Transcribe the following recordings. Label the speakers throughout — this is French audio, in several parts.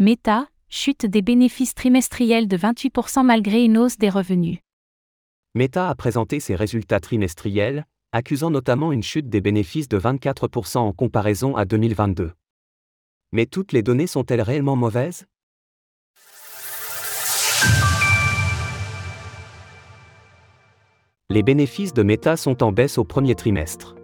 Speaker 1: Meta, chute des bénéfices trimestriels de 28% malgré une hausse des revenus.
Speaker 2: Meta a présenté ses résultats trimestriels, accusant notamment une chute des bénéfices de 24% en comparaison à 2022. Mais toutes les données sont-elles réellement mauvaises? Les bénéfices de Meta sont en baisse au premier trimestre.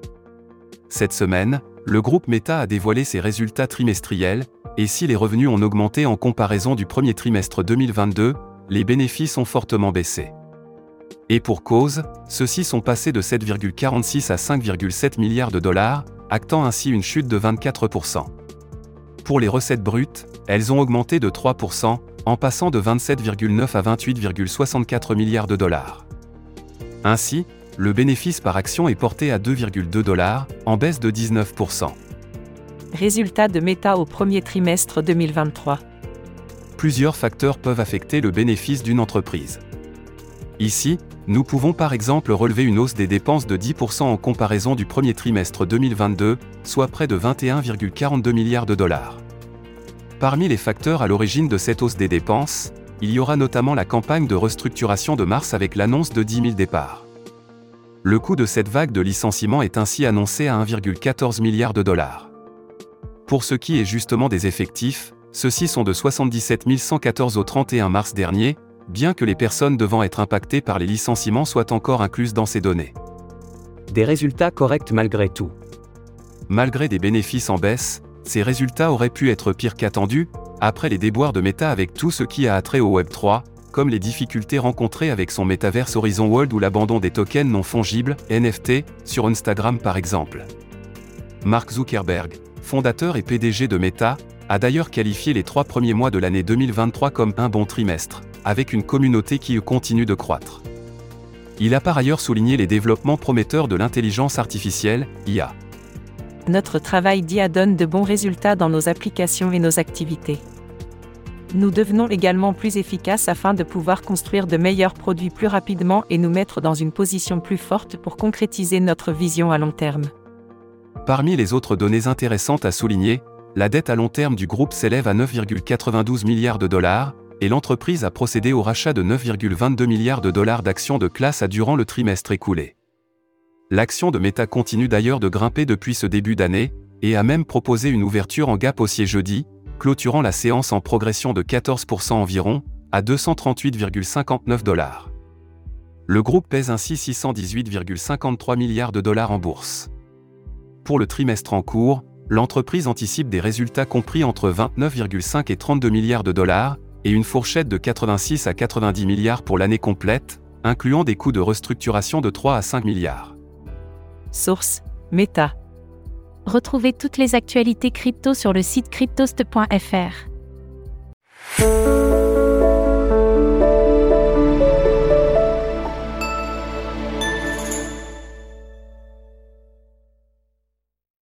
Speaker 3: Cette semaine, le groupe Meta a dévoilé ses résultats trimestriels, et si les revenus ont augmenté en comparaison du premier trimestre 2022, les bénéfices ont fortement baissé. Et pour cause, ceux-ci sont passés de 7,46 à 5,7 milliards de dollars, actant ainsi une chute de 24%. Pour les recettes brutes, elles ont augmenté de 3%, en passant de 27,9 à 28,64 milliards de dollars. Ainsi, le bénéfice par action est porté à 2,2 dollars, en baisse de 19%.
Speaker 4: Résultat de Meta au premier trimestre 2023.
Speaker 3: Plusieurs facteurs peuvent affecter le bénéfice d'une entreprise. Ici, nous pouvons par exemple relever une hausse des dépenses de 10% en comparaison du premier trimestre 2022, soit près de 21,42 milliards de dollars. Parmi les facteurs à l'origine de cette hausse des dépenses, il y aura notamment la campagne de restructuration de mars avec l'annonce de 10 000 départs. Le coût de cette vague de licenciements est ainsi annoncé à 1,14 milliard de dollars. Pour ce qui est justement des effectifs, ceux-ci sont de 77 114 au 31 mars dernier, bien que les personnes devant être impactées par les licenciements soient encore incluses dans ces données.
Speaker 2: Des résultats corrects malgré tout.
Speaker 3: Malgré des bénéfices en baisse, ces résultats auraient pu être pires qu'attendus, après les déboires de Meta avec tout ce qui a attrait au Web3, comme les difficultés rencontrées avec son métaverse Horizon World ou l'abandon des tokens non fongibles, NFT, sur Instagram par exemple. Mark Zuckerberg, fondateur et PDG de Meta, a d'ailleurs qualifié les trois premiers mois de l'année 2023 comme un bon trimestre, avec une communauté qui continue de croître. Il a par ailleurs souligné les développements prometteurs de l'intelligence artificielle, IA.
Speaker 4: Notre travail d'IA donne de bons résultats dans nos applications et nos activités nous devenons également plus efficaces afin de pouvoir construire de meilleurs produits plus rapidement et nous mettre dans une position plus forte pour concrétiser notre vision à long terme.
Speaker 3: Parmi les autres données intéressantes à souligner, la dette à long terme du groupe s'élève à 9,92 milliards de dollars, et l'entreprise a procédé au rachat de 9,22 milliards de dollars d'actions de classe A durant le trimestre écoulé. L'action de Meta continue d'ailleurs de grimper depuis ce début d'année, et a même proposé une ouverture en gap haussier jeudi, clôturant la séance en progression de 14% environ, à 238,59 dollars. Le groupe pèse ainsi 618,53 milliards de dollars en bourse. Pour le trimestre en cours, l'entreprise anticipe des résultats compris entre 29,5 et 32 milliards de dollars, et une fourchette de 86 à 90 milliards pour l'année complète, incluant des coûts de restructuration de 3 à 5 milliards.
Speaker 4: Source Meta
Speaker 1: Retrouvez toutes les actualités crypto sur le site cryptost.fr.